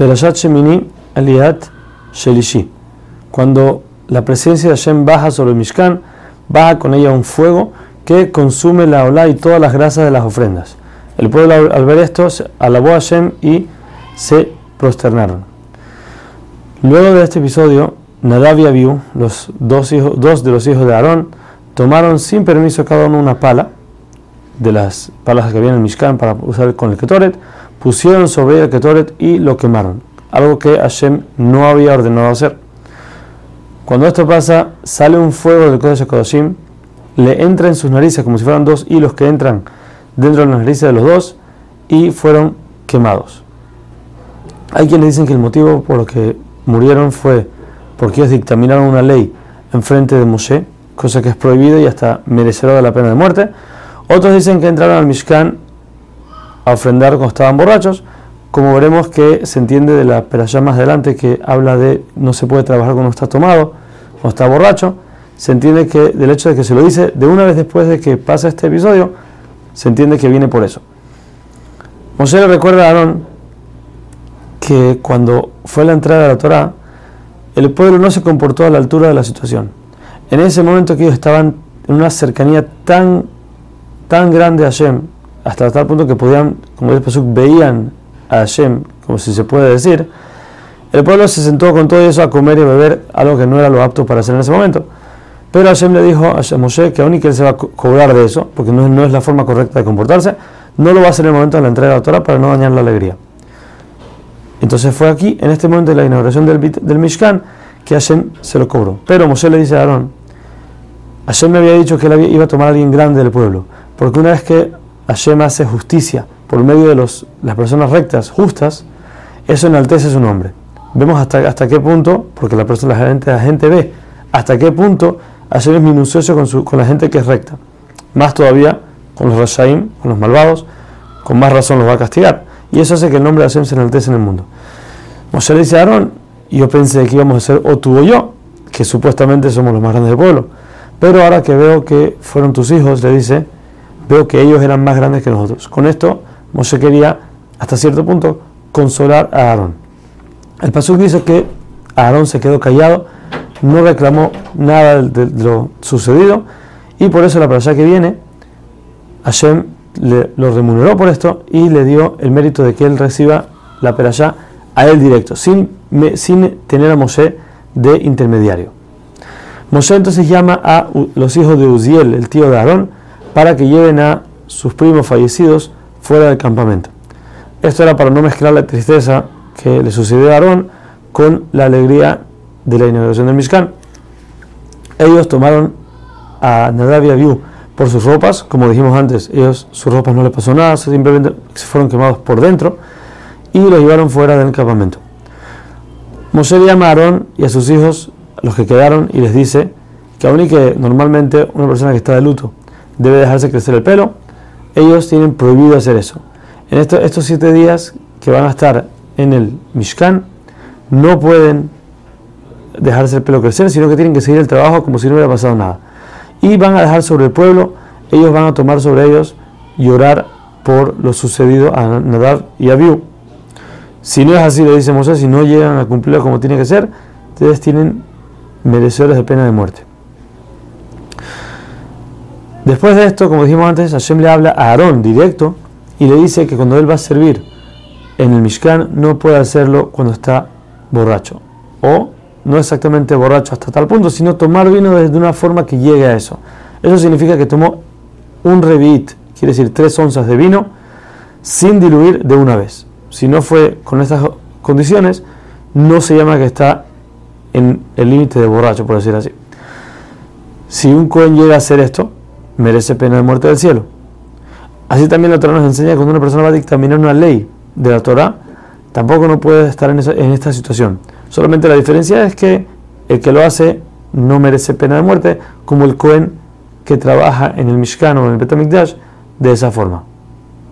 Perashat Shemini Aliat Shelishi. Cuando la presencia de Hashem baja sobre el Mishkan, baja con ella un fuego que consume la ola y todas las grasas de las ofrendas. El pueblo al ver esto alabó a Hashem y se prosternaron. Luego de este episodio, Nadab y Abiú, los dos, hijos, dos de los hijos de Aarón, tomaron sin permiso cada uno una pala de las palas que había en Mishkan para usar con el Ketoret, pusieron sobre el Ketoret y lo quemaron, algo que Hashem no había ordenado hacer. Cuando esto pasa, sale un fuego del Kodesh Kodashim, le entra en sus narices como si fueran dos hilos que entran dentro de las narices de los dos y fueron quemados. Hay quienes dicen que el motivo por lo que murieron fue porque ellos dictaminaron una ley en frente de Moshe, cosa que es prohibida y hasta merecedora de la pena de muerte. Otros dicen que entraron al Mishkan a ofrendar cuando estaban borrachos, como veremos que se entiende de la peralla más adelante que habla de no se puede trabajar cuando está tomado, cuando está borracho, se entiende que del hecho de que se lo dice de una vez después de que pasa este episodio, se entiende que viene por eso. Moshe le recuerda a Aarón que cuando fue la entrada de la Torah, el pueblo no se comportó a la altura de la situación. En ese momento que ellos estaban en una cercanía tan, tan grande Hashem, hasta tal punto que podían, como dice Pasuk, veían a Hashem, como si se puede decir, el pueblo se sentó con todo eso a comer y beber algo que no era lo apto para hacer en ese momento. Pero Hashem le dijo a Moshe que aún y que él se va a cobrar de eso, porque no, no, es la forma correcta de comportarse, no lo va a hacer en el momento de la entrega de la Torah para no dañar la alegría. Entonces fue aquí, en este momento de la inauguración del, del Mishkan, que Hashem se lo cobró. Pero Moshe le dice a Aarón, Hashem me había dicho que él iba a tomar a alguien grande del pueblo, porque una vez que Hashem hace justicia por medio de los, las personas rectas, justas, eso enaltece su nombre. Vemos hasta, hasta qué punto, porque la, persona, la, gente, la gente ve, hasta qué punto Hashem es minucioso con, su, con la gente que es recta. Más todavía con los Rashaim, con los malvados, con más razón los va a castigar. Y eso hace que el nombre de Hashem se enaltece en el mundo. Moshe le dice a Aarón, yo pensé que íbamos a ser o tú o yo, que supuestamente somos los más grandes del pueblo. Pero ahora que veo que fueron tus hijos, le dice, veo que ellos eran más grandes que nosotros. Con esto, Moshe quería, hasta cierto punto, consolar a Aarón. El Pasuk dice que Aarón se quedó callado, no reclamó nada de, lo sucedido, y por eso la persona que viene, Hashem le, lo remuneró por esto y le dio el mérito de que él reciba la perashá a él directo, sin, sin tener a Moshe de intermediario. Moshe entonces llama a los hijos de Uziel, el tío de Aarón, para que lleven a sus primos fallecidos fuera del campamento. Esto era para no mezclar la tristeza que le sucedió a Aarón con la alegría de la inauguración del Mishkan. Ellos tomaron a Nadab y Abiú por sus ropas, como dijimos antes, ellos sus ropas no les pasó nada, simplemente se fueron quemados por dentro y los llevaron fuera del campamento. Moshe llama a Aarón y a sus hijos, los que quedaron, y les dice que aun y que normalmente una persona que está de luto debe dejarse crecer el pelo, ellos tienen prohibido hacer eso. En estos siete días que van a estar en el Mishkan, no pueden dejarse el pelo crecer, sino que tienen que seguir el trabajo como si no hubiera pasado nada y van a dejar sobre el pueblo, ellos van a tomar sobre ellos y orar por lo sucedido a Nadab y a Abiú. Si no es así, le dice Moisés, si no llegan a cumplirlo como tiene que ser, ustedes tienen merecedores de pena de muerte. Después de esto, como dijimos antes, Hashem le habla a Aarón directo y le dice que cuando él va a servir en el Mishkan no puede hacerlo cuando está borracho o no exactamente borracho hasta tal punto, sino tomar vino desde una forma que llegue a eso. Eso significa que tomó un revit, quiere decir tres onzas de vino, sin diluir de una vez. Si no fue con estas condiciones, no se llama que está en el límite de borracho, por decir así. Si un Cohen llega a hacer esto, merece pena de muerte del cielo. Así también la Torah nos enseña que cuando una persona va a dictaminar una ley de la Torah, tampoco no puede estar en, en esta situación. Solamente la diferencia es que el que lo hace no merece pena de muerte, como el Cohen que trabaja en el Mishkan o en el Betamikdash de esa forma.